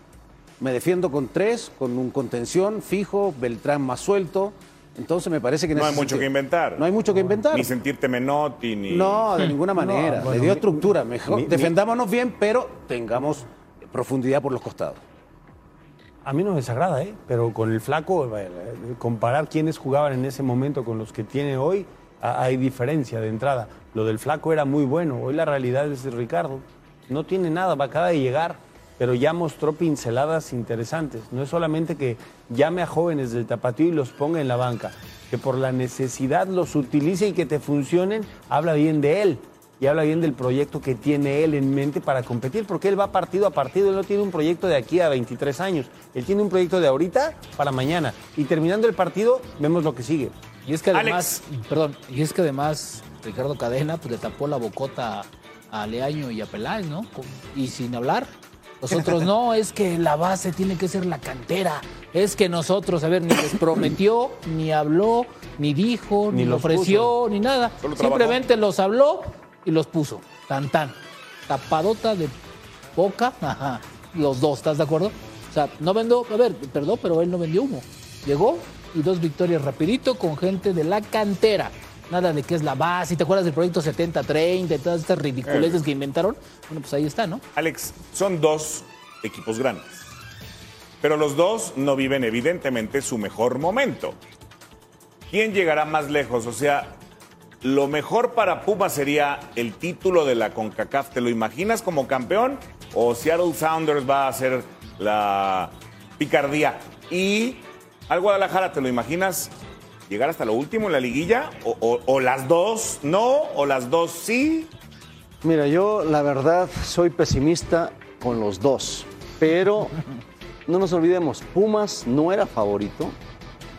Me defiendo con tres, con un contención fijo, Beltrán más suelto. Entonces me parece que No hay mucho sentido- que inventar. No hay mucho que inventar. Ni sentirte Menotti, ni... No, de ninguna manera. bueno, Le dio mi- estructura. Mejor, mi- mi- defendámonos bien, pero tengamos profundidad por los costados. A mí no me desagrada, ¿eh? pero con el flaco, eh, comparar quiénes jugaban en ese momento con los que tiene hoy, hay diferencia de entrada. Lo del flaco era muy bueno, hoy la realidad es de Ricardo. No tiene nada, va acaba de llegar, pero ya mostró pinceladas interesantes. No es solamente que llame a jóvenes del tapatío y los ponga en la banca, que por la necesidad los utilice y que te funcionen, habla bien de él y habla bien del proyecto que tiene él en mente para competir, porque él va partido a partido, él no tiene un proyecto de aquí a 23 años, él tiene un proyecto de ahorita para mañana. Y terminando el partido, vemos lo que sigue. Y es que además, Alex. perdón, y es que además Ricardo Cadena pues le tapó la bocota a Leaño y a Peláez, ¿no? Y sin hablar. Nosotros no, es que la base tiene que ser la cantera. Es que nosotros, a ver, ni les prometió, ni habló, ni dijo, ni, Ni los ofreció, ni nada. Solo trabajó. Simplemente los habló y los puso. Tan tan. Tapadota de boca, (laughs) ajá. Los dos, ¿estás de acuerdo? O sea, no vendió, a ver, perdón, pero él no vendió humo. Llegó y dos victorias rapidito con gente de la cantera. Nada de que es la base. ¿Te acuerdas del proyecto 70-30 y todas estas ridiculeces que inventaron? Bueno, pues ahí está, ¿no? Alex, son dos equipos grandes. Pero los dos no viven evidentemente su mejor momento. ¿Quién llegará más lejos? O sea, lo mejor para Pumas sería el título de la CONCACAF. ¿Te lo imaginas como campeón? ¿O Seattle Sounders va a ser la picardía? Y al Guadalajara, ¿te lo imaginas llegar hasta lo último en la liguilla? ¿O, las dos no? ¿O las dos sí? Mira, yo la verdad soy pesimista con los dos, pero no nos olvidemos, Pumas no era favorito.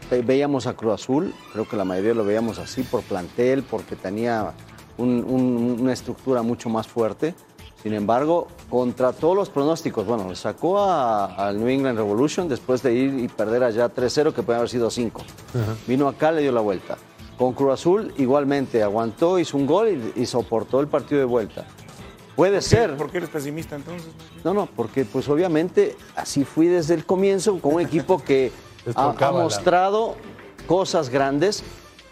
Ve- Veíamos a Cruz Azul, creo que la mayoría lo veíamos así por plantel, porque tenía un- un- una estructura mucho más fuerte. Sin embargo, contra todos los pronósticos, bueno, le sacó a- al New England Revolution después de ir y perder allá 3-0, que puede haber sido 5. Vino acá, le dio la vuelta. Con Cruz Azul igualmente aguantó, hizo un gol y, y soportó el partido de vuelta. Puede ser. ¿Por qué eres pesimista entonces? No, no, porque pues obviamente así fui desde el comienzo con un equipo que (laughs) ha, mostrado cosas grandes,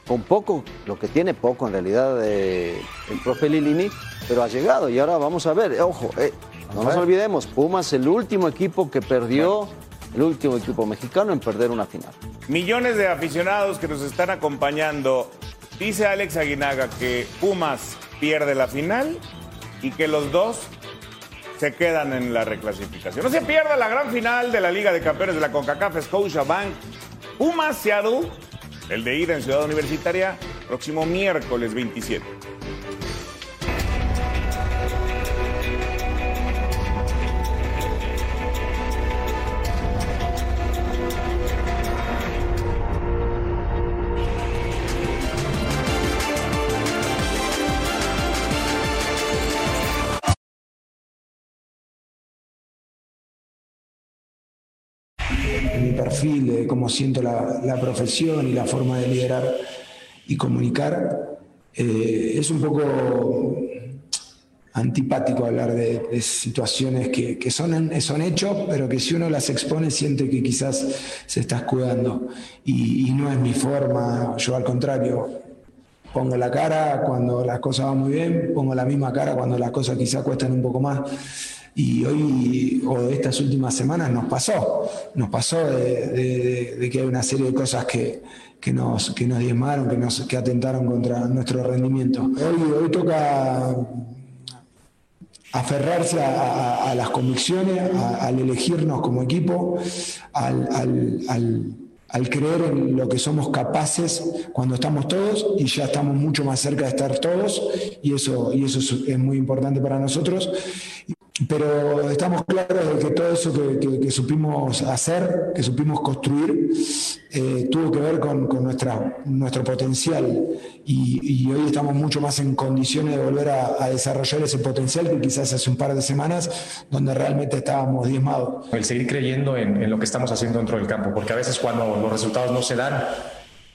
con poco, lo que tiene poco en realidad eh, el profe Lilini, pero ha llegado y ahora vamos a ver, eh, ojo, eh, no nos olvidemos, Pumas el último equipo que perdió, el último equipo mexicano en perder una final. Millones de aficionados que nos están acompañando. Dice Alex Aguinaga que Pumas pierde la final y que los dos se quedan en la reclasificación. No se pierda la gran final de la Liga de Campeones de la CONCACAF Scotiabank. Pumas Seattle, el de ida en Ciudad Universitaria, próximo miércoles 27. Perfil, de cómo siento la, la profesión y la forma de liderar y comunicar, eh, es un poco antipático hablar de, de situaciones que, que son, son hechos, pero que si uno las expone siente que quizás se está escudando. Y, y no es mi forma, yo al contrario, pongo la cara cuando las cosas van muy bien, pongo la misma cara cuando las cosas quizás cuestan un poco más. Y hoy, o estas últimas semanas, nos pasó. Nos pasó de, que hay una serie de cosas que, que, nos, que nos diezmaron, que, nos, que atentaron contra nuestro rendimiento. Hoy, toca aferrarse a, las convicciones, al elegirnos como equipo, al, al- creer en lo que somos capaces cuando estamos todos y ya estamos mucho más cerca de estar todos y eso, y eso es, es muy importante para nosotros. Pero estamos claros de que todo eso que, que- que supimos hacer, que supimos construir, eh, tuvo que ver con, con nuestra, nuestro potencial y, y hoy estamos mucho más en condiciones de volver a, a desarrollar ese potencial que quizás hace un par de semanas donde realmente estábamos diezmados. el seguir creyendo en, en lo que estamos haciendo dentro del campo, porque a veces cuando los resultados no se dan,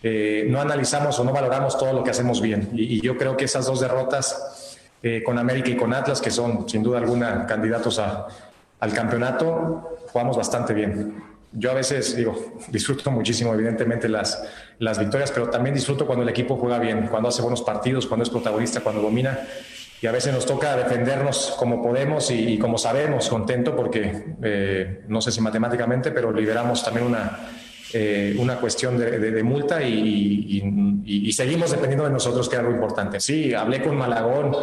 eh, no analizamos o no valoramos todo lo que hacemos bien. Y, y yo creo que esas dos derrotas eh, con América y con Atlas, que son sin duda alguna candidatos al campeonato, jugamos bastante bien. Yo a veces digo, (laughs) disfruto muchísimo evidentemente las, las victorias, pero también disfruto cuando el equipo juega bien, cuando hace buenos partidos, cuando es protagonista, cuando domina y a veces nos toca defendernos como podemos y, y como sabemos, contento porque eh, no sé si matemáticamente, pero liberamos también una, eh, una cuestión de, multa y, seguimos dependiendo de nosotros, que es algo importante. Sí, hablé con Malagón,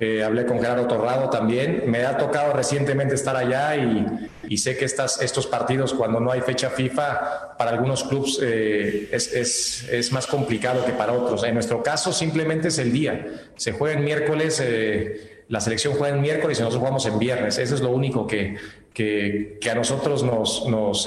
eh, hablé con Gerardo Torrado también. Me ha tocado recientemente estar allá y, sé que estos partidos, cuando no hay fecha FIFA, para algunos clubes eh, es, más complicado que para otros. En nuestro caso, simplemente es el día. Se juega en miércoles. la selección juega en miércoles y nosotros jugamos en viernes. Eso es lo único que, que, a nosotros nos,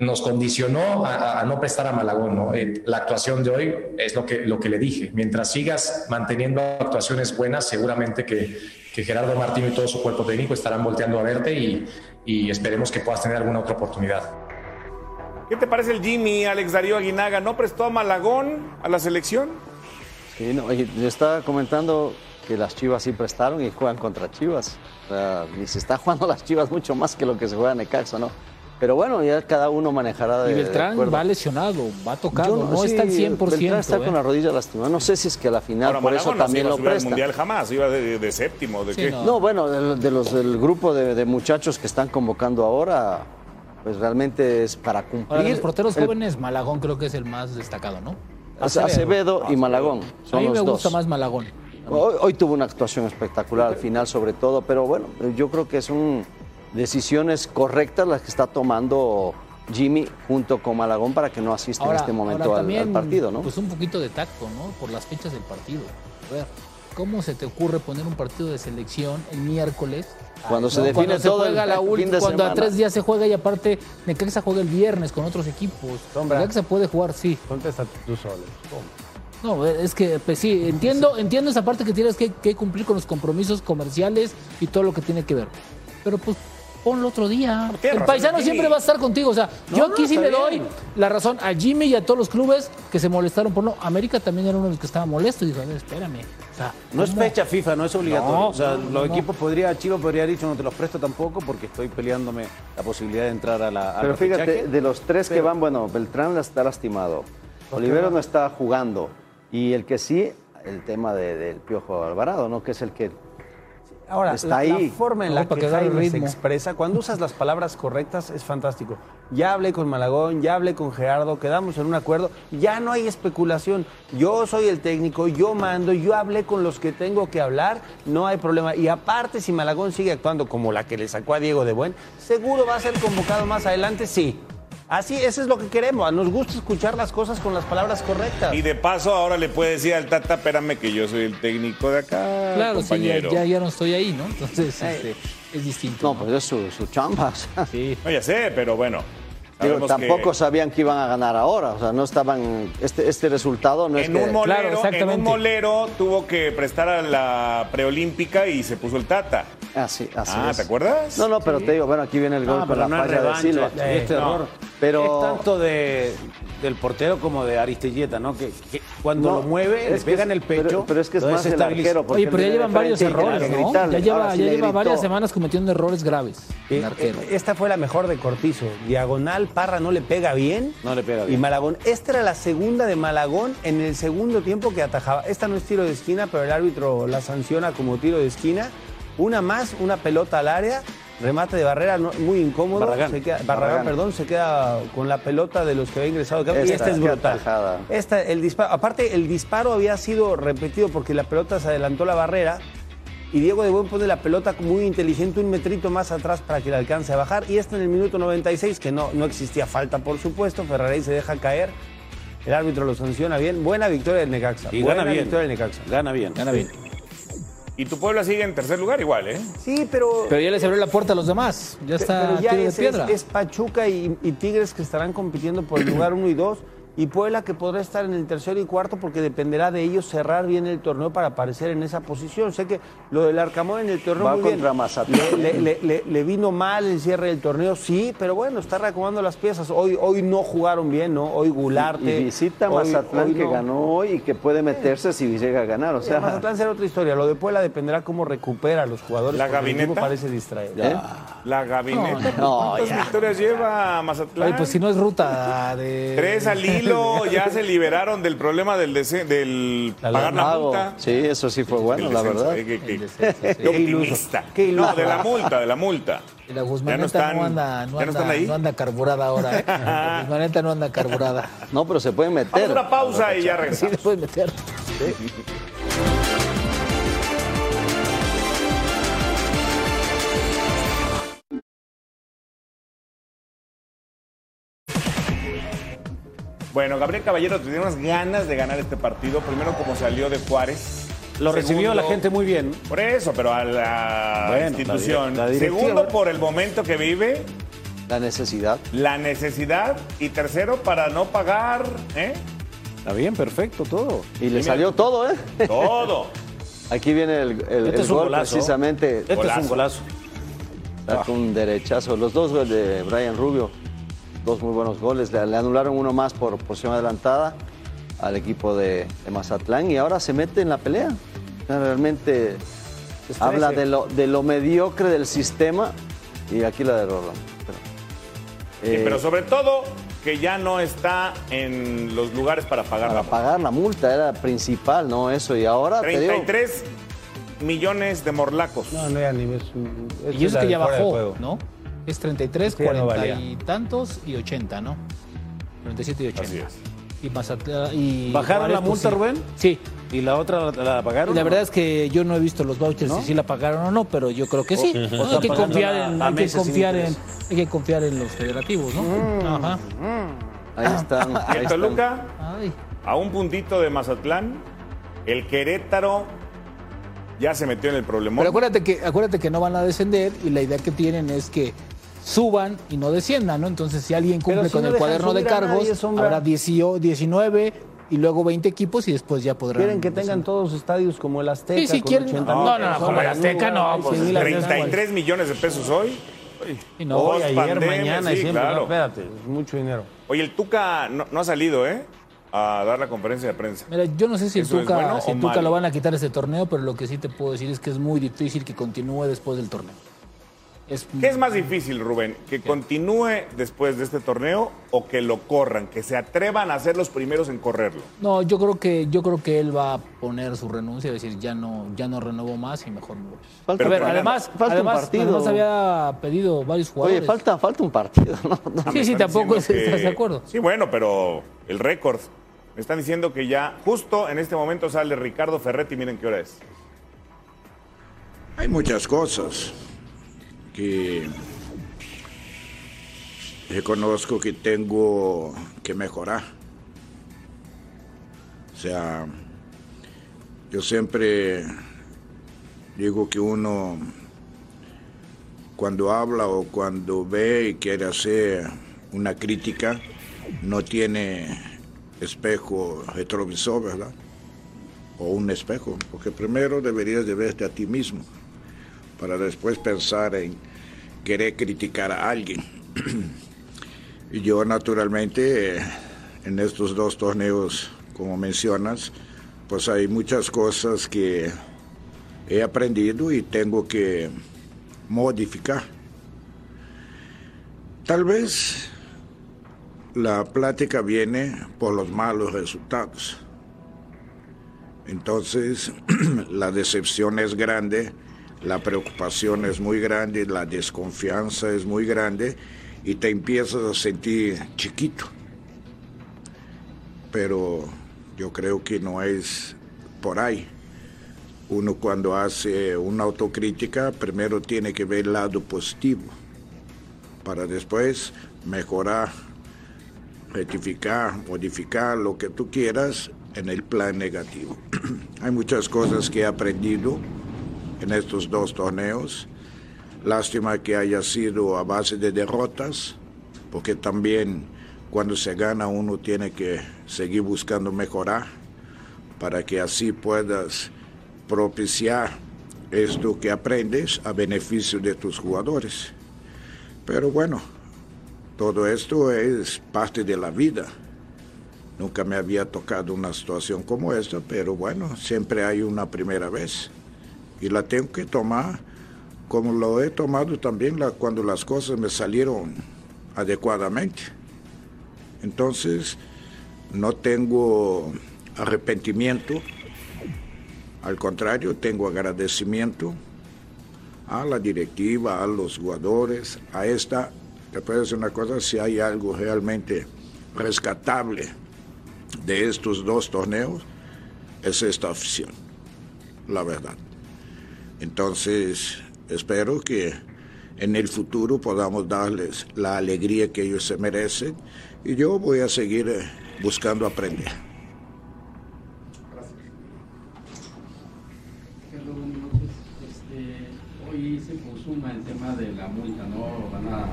nos condicionó a, no prestar a Malagón. ¿no? Eh, la actuación de hoy es lo que, lo que le dije. Mientras sigas manteniendo actuaciones buenas, seguramente que, que Gerardo Martino y todo su cuerpo técnico estarán volteando a verte y, y esperemos que puedas tener alguna otra oportunidad. ¿Qué te parece el Jimmy, Alex Darío Aguinaga? ¿No prestó a Malagón a la selección? Sí, no, oye, yo estaba comentando que las Chivas sí prestaron y juegan contra Chivas. O sea, y se está jugando las Chivas mucho más que lo que se juega en Necaxa, ¿no? Pero bueno, ya cada uno manejará de Y Beltrán va lesionado, va tocado, no, sí, está al 100%. Beltrán está ¿eh? con la rodilla lastimada. No sé si es que a la final Ahora, por eso no se también iba a lo prestan. Mundial jamás, iba de, de séptimo. ¿De Sí, qué? no. No, bueno, de, de los del grupo de, de muchachos que están convocando ahora, pues realmente es para cumplir. Ahora, los porteros el- jóvenes, Malagón creo que es el más destacado, ¿no? Acevedo, Acevedo y Malagón. Son a mí me los gusta dos. más Malagón. Hoy, hoy tuvo una actuación espectacular al final, sobre todo, pero bueno, yo creo que son decisiones correctas las que está tomando Jimmy junto con Malagón para que no asista en este momento ahora al- partido, ¿no? Pues un poquito de tacto, ¿no? Por las fechas del partido. A ver, ¿cómo se te ocurre poner un partido de selección el miércoles? Cuando se ¿no? define cuando se todo el la fin última, de cuando a tres días se juega y aparte Necaxa juega el viernes con otros equipos. Sombra. Necaxa puede jugar, sí. Contesta tú solo. No, es que pues sí, entiendo, entiendo esa parte que tienes que, que cumplir con los compromisos comerciales y todo lo que tiene que ver. Pero pues ponlo otro día. El razón, paisano Jimmy. siempre va a estar contigo. O sea, yo no, aquí sí le doy bien. la razón a Jimmy y a todos los clubes que se molestaron por no. América también era uno de los que estaba molesto y dijo, a ver, espérame. O sea, No es fecha FIFA, no es obligatorio. No, o sea, no, los no. equipos podría, Chivo podría haber dicho no te los presto tampoco porque estoy peleándome la posibilidad de entrar a la. al Pero fíjate, de los tres que van, bueno, Beltrán está lastimado, Olivero no está jugando y el que sí, el tema de- del Piojo Alvarado, ¿no? Que es el que Ahora, Está la, ahí. la forma en No, la que Jaime se expresa, cuando usas las palabras correctas, es fantástico. Ya hablé con Malagón, ya hablé con Gerardo, quedamos en un acuerdo, ya no hay especulación. Yo soy el técnico, yo mando, yo hablé con los que tengo que hablar, no hay problema. Y aparte, si Malagón sigue actuando como la que le sacó a Diego de Buen, seguro va a ser convocado más adelante, sí. Así, eso es lo que queremos. Nos gusta escuchar las cosas con las palabras correctas. Y de paso ahora le puede decir al Tata, espérame que yo soy el técnico de acá, Claro, sí, ya, compañero. ya, ya no estoy ahí, ¿no? Entonces, este, es distinto. No, pues es su, su chamba. Sí. No, ya sé, pero bueno. Digo, tampoco que sabían que iban a ganar ahora. O sea, no estaban. Este, este resultado no es en que. un, molero, Claro, en un molero tuvo que prestar a la preolímpica y se puso el Tata. Así, así ah, es. ¿te acuerdas? No, no, pero te digo, bueno, aquí viene el gol Ah, con la no es falla de Silva. este, este No. error. Pero- Es tanto de, del portero como de Aristelleta, ¿no? Que, que cuando No, lo mueve, le pega es- en el pecho. pero- pero es que es más el arquero, porque Oye, pero ya llevan varios y errores, ¿no? gritarle. Ya lleva, sí ya varias semanas cometiendo errores graves. Eh, el arquero. eh, Esta fue la mejor de Cortizo. Diagonal, Parra no le pega bien. No le pega Y bien. Malagón. Esta era la segunda de Malagón en el segundo tiempo que atajaba. Esta no es tiro de esquina, pero el árbitro la sanciona como tiro de esquina. Una más, una pelota al área. Remate de barrera no- muy incómodo. Barragán. Se queda- Barragán, Barragán. perdón, se queda con la pelota de los que había ingresado. y Esta, esta es brutal. atajada. Esta, el disparo, aparte, el disparo había sido repetido porque la pelota se adelantó la barrera y Diego de Buen pone la pelota muy inteligente un metrito más atrás para que le alcance a bajar. Y esta en el minuto 96, que no, no existía falta, por supuesto, Ferrari se deja caer. El árbitro lo sanciona bien. Buena victoria del Necaxa. Y Buena gana bien. victoria del Necaxa. Gana bien. Gana bien. Y tu Puebla sigue en tercer lugar igual, ¿eh? Sí, pero... Pero ya les abrió la puerta a los demás. Ya está pero ya tiro de es, piedra. es- es Pachuca y, y Tigres que estarán compitiendo por el (clears throat) lugar 1 y 2. Y Puebla que podrá estar en el tercero y cuarto porque dependerá de ellos cerrar bien el torneo para aparecer en esa posición. Sé que lo del Arcamón en el torneo Va muy bien. contra Mazatlán. Le, le- le- le- le vino mal el cierre del torneo, sí, pero bueno, está reacomodando las piezas. Hoy, hoy no jugaron bien, ¿no? Hoy Gularte. Y visita a hoy- Mazatlán hoy que no. ganó hoy y que puede meterse si llega a ganar. O sea, Mazatlán será otra historia. Lo de Puebla dependerá cómo recupera a los jugadores. ¿La Gabineta? parece distraído. ¿eh? La gabineta. No, ¿Cuántas ya. victorias lleva Mazatlán? Pues si no es ruta de. Tres al hilo, ya se liberaron del problema del, del La pagar la multa. Sí, eso sí fue bueno, la verdad. eh, que- que- El descenso, sí. Qué optimista. Qué. No, de la multa, de la multa. Y la Guzmaneta no no, están- anda, no, no anda, ahí. no anda carburada ahora, ¿eh? La (laughs) Guzmaneta no anda carburada. No, pero se pueden meter. Vamos a una pausa y ya Sí, regresamos. le puedes meter. Bueno, Gabriel Caballero tenía unas ganas de ganar este partido. Primero, como salió de Juárez. Lo recibió la gente muy bien. Por eso, pero a la Bueno, institución. la la. Segundo, por el momento que vive, La necesidad. la necesidad. Y tercero, para no pagar ¿eh? Está bien, perfecto, todo. Y le salió todo, ¿eh? todo. (laughs) Aquí viene el, el- Este el es un gol golazo. precisamente. Este es un golazo. Da con un derechazo. Los dos goles de Brian Rubio. Dos muy buenos goles. Le, le anularon uno más por posición adelantada al equipo de, de Mazatlán y ahora se mete en la pelea. Realmente habla 13. de lo, de lo mediocre del sistema y aquí la de Rolón. Pero, Sí, eh, pero sobre todo, que ya no está en los lugares para pagar para la multa. pagar la multa era principal, ¿no? Eso. Y ahora te digo, 33 millones de morlacos. No, no, ya ni es Y eso que ya bajó, juego. ¿no? Es 33, Este ya no 40 valía. y tantos y 80, ¿no? 37 y 80. Así es. y Mazatlán. Y ¿Bajaron la pues, multa, sí. Rubén? Sí. ¿Y la otra la, la pagaron? La no? verdad es que yo no he visto los vouchers ¿No? si sí la pagaron o no, pero yo creo que sí. O- o No, están hay que confiar en, hay que confiar en, hay que confiar en los federativos, ¿no? Ajá. Ahí están. Y ahí el están. Toluca, Ay. a un puntito de Mazatlán. El Querétaro ya se metió en el problemón. Pero acuérdate que, acuérdate que no van a descender y la idea que tienen es que suban y no desciendan, ¿no? Entonces, si alguien cumple si con no el cuaderno de cargos, nadie, habrá 18 19 y luego 20 equipos y después ya podrán. Quieren que tengan todos estadios como el Azteca. Sí, sí, con quieren- 80 no, no, no, como el Azteca, no, pues, 100 mil 33 millones de pesos hoy. Y no, Hoy, ayer, pandemia, mañana sí, y siempre. claro. No, espérate, es mucho dinero. Oye, el Tuca no, no ha salido, ¿eh? A dar la conferencia de prensa. Mira, yo no sé si el ¿Eso es Tuca, bueno si Tuca lo van a quitar este torneo, pero lo que sí te puedo decir es que es muy difícil que continúe después del torneo. Es, ¿Qué es más difícil, Rubén? ¿Que continúe después de este torneo o que lo corran? Que se atrevan a ser los primeros en correrlo. No, yo creo que yo creo que él va a poner su renuncia y decir ya no ya no renuevo más y mejor me voy. Falta- a ver, además, falta un además, partido. además había pedido varios jugadores. Oye, falta, falta un partido, (laughs) ¿no? No, Sí, sí, tampoco estás de acuerdo. Sí, bueno, pero el récord. Me están diciendo que ya justo en este momento sale Ricardo Ferretti. Miren qué hora es. Hay muchas cosas que reconozco que tengo que mejorar. O sea, yo siempre digo que uno cuando habla o cuando ve y quiere hacer una crítica no tiene espejo retrovisor, ¿verdad? O un espejo, porque primero deberías de verte a ti mismo para después pensar en querer criticar a alguien. (clears throat) y yo naturalmente eh, en estos dos torneos, como mencionas, pues hay muchas cosas que he aprendido y tengo que modificar. Tal vez la plática viene por los malos resultados. Entonces, (clears throat) la decepción es grande, la preocupación es muy grande, la desconfianza es muy grande y te empiezas a sentir chiquito. Pero yo creo que no es por ahí. Uno cuando hace una autocrítica, primero tiene que ver el lado positivo, para después mejorar, rectificar, modificar lo que tú quieras en el plan negativo. (clears throat) Hay muchas cosas que he aprendido en estos dos torneos. Lástima que haya sido a base de derrotas, porque también cuando se gana uno tiene que seguir buscando mejorar para que así puedas propiciar esto que aprendes a beneficio de tus jugadores. Pero bueno, todo esto es parte de la vida. Nunca me había tocado una situación como esta, pero bueno, siempre hay una primera vez. Y la tengo que tomar como lo he tomado también cuando las cosas me salieron adecuadamente. Entonces, no tengo arrepentimiento, al contrario, tengo agradecimiento a la directiva, a los jugadores, a esta, te puedo decir una cosa, si hay algo realmente rescatable de estos dos torneos, es esta afición, la verdad. Entonces, espero que en el futuro podamos darles la alegría que ellos se merecen y yo voy a seguir eh, buscando aprender. Este, hoy se consuma el tema de la multa, ¿no? Van a,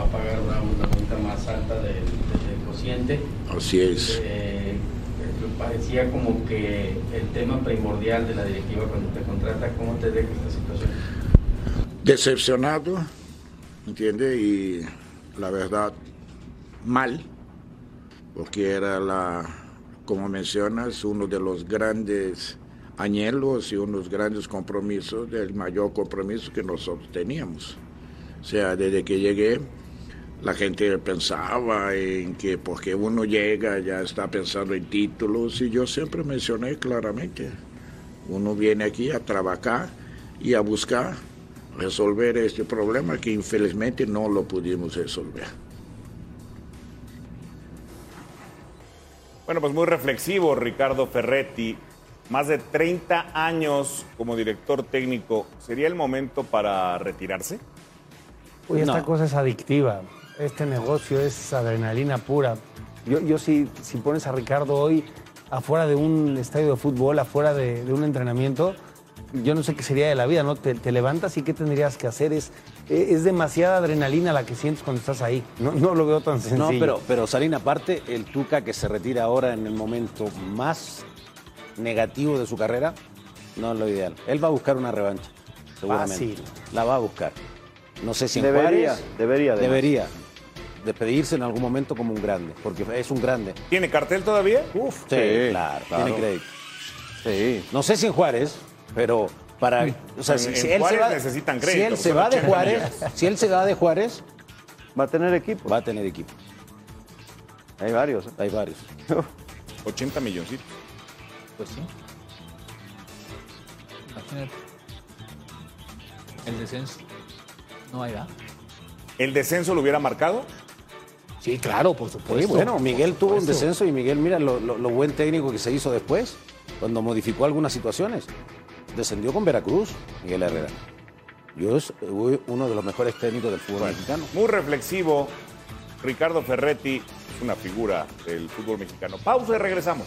a pagar una, multa más alta del, del cociente. Así es. Eh, parecía como que el tema primordial de la directiva cuando te contrata, ¿cómo te deja esta situación? Decepcionado, ¿entiende? Y la verdad, mal, porque era la, como mencionas, uno de los grandes anhelos y unos grandes compromisos, del mayor compromiso que nosotros teníamos. O sea, desde que llegué, la gente pensaba en que porque uno llega ya está pensando en títulos y yo siempre mencioné claramente, uno viene aquí a trabajar y a buscar resolver este problema que infelizmente no lo pudimos resolver. Bueno, pues muy reflexivo Ricardo Ferretti. Más de 30 años como director técnico. ¿Sería el momento para retirarse? Uy, esta No. cosa es adictiva. Este negocio es adrenalina pura. Yo, yo si, si pones a Ricardo hoy afuera de un estadio de fútbol, afuera de, de un entrenamiento, yo no sé qué sería de la vida, ¿no? Te, te levantas y qué tendrías que hacer. Es, es demasiada adrenalina la que sientes cuando estás ahí. No, no lo veo tan sencillo. No, pero, pero Salín, aparte, el Tuca que se retira ahora en el momento más negativo de su carrera, no es lo ideal. Él va a buscar una revancha, seguramente. Fácil. La va a buscar. No sé si en Debería, Juárez, debería, además. Debería despedirse en algún momento como un grande, porque es un grande. ¿Tiene cartel todavía? Uf, sí, Sí, claro, claro. tiene crédito. Sí. No sé si en Juárez, pero para. O sea, En- si, en si él se Juárez va, necesitan si él se va de (laughs) 80 Juárez, millones. si él se va de Juárez, Va a tener equipo. va a tener equipo. Hay varios. ¿eh? Hay varios. (laughs) 80 milloncitos. Pues sí. Imagínate. El descenso. No hay, ¿verdad? ¿El descenso lo hubiera marcado? Sí, claro, por Sí, supuesto. bueno, Miguel tuvo un descenso y Miguel, mira lo, lo- lo buen técnico que se hizo después, cuando modificó algunas situaciones. Descendió con Veracruz, Miguel Herrera. Yo es uno de los mejores técnicos del fútbol mexicano. Muy reflexivo. Ricardo Ferretti es una figura del fútbol mexicano. Pausa y regresamos.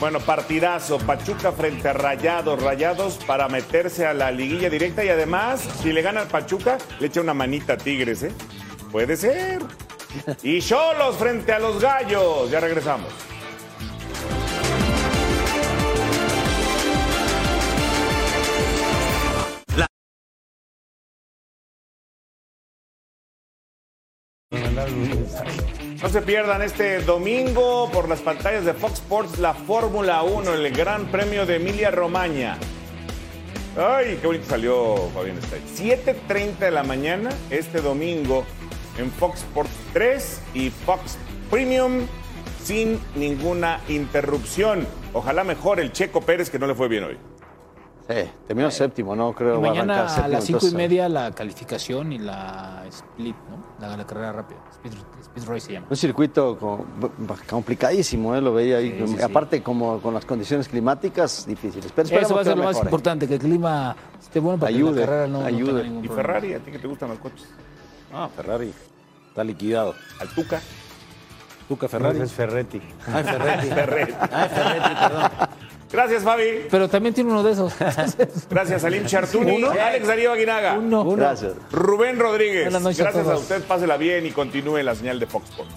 Bueno, partidazo, Pachuca frente a Rayados, Rayados para meterse a la liguilla directa y además, si le gana al Pachuca, le echa una manita a Tigres, ¿eh? Puede ser. Y Cholos frente a los Gallos, ya regresamos. No se pierdan este domingo por las pantallas de Fox Sports la Fórmula 1, el Gran Premio de Emilia Romagna. Ay, qué bonito salió Fabián Stay. 7.30 de la mañana este domingo en Fox Sports 3 y Fox Premium sin ninguna interrupción. Ojalá mejor el Checo Pérez que no le fue bien hoy. Sí, terminó séptimo, ¿no? Creo que a mañana a séptimo, las cinco y media la calificación y la split, ¿no? La, la carrera rápida. Speed, speed race se llama. Un circuito co- complicadísimo, ¿eh? lo veía ahí. Sí, sí, sí. Aparte, como con las condiciones climáticas difíciles. Pero Eso va a que ser lo más mejore. importante, que el clima esté bueno para que Ayude, la carrera no, no ayude. tenga ningún ¿Y problema. Ferrari? ¿A ti que te gustan los coches? Ah, Ferrari está liquidado. ¿Al Tuca? Tuca Ferrari. Es Ferretti. Ay, Ferretti. Ferretti. (laughs) Ay, Ferretti, perdón. Gracias, Fabi. Pero también tiene uno de esos. (laughs) Gracias, Salim Chartuni. Uno. Alex Darío Aguinaga. Uno. Gracias. Rubén Rodríguez. Buenas noches a Gracias a, todos. usted. Pásela bien y continúe la señal de Fox Sports.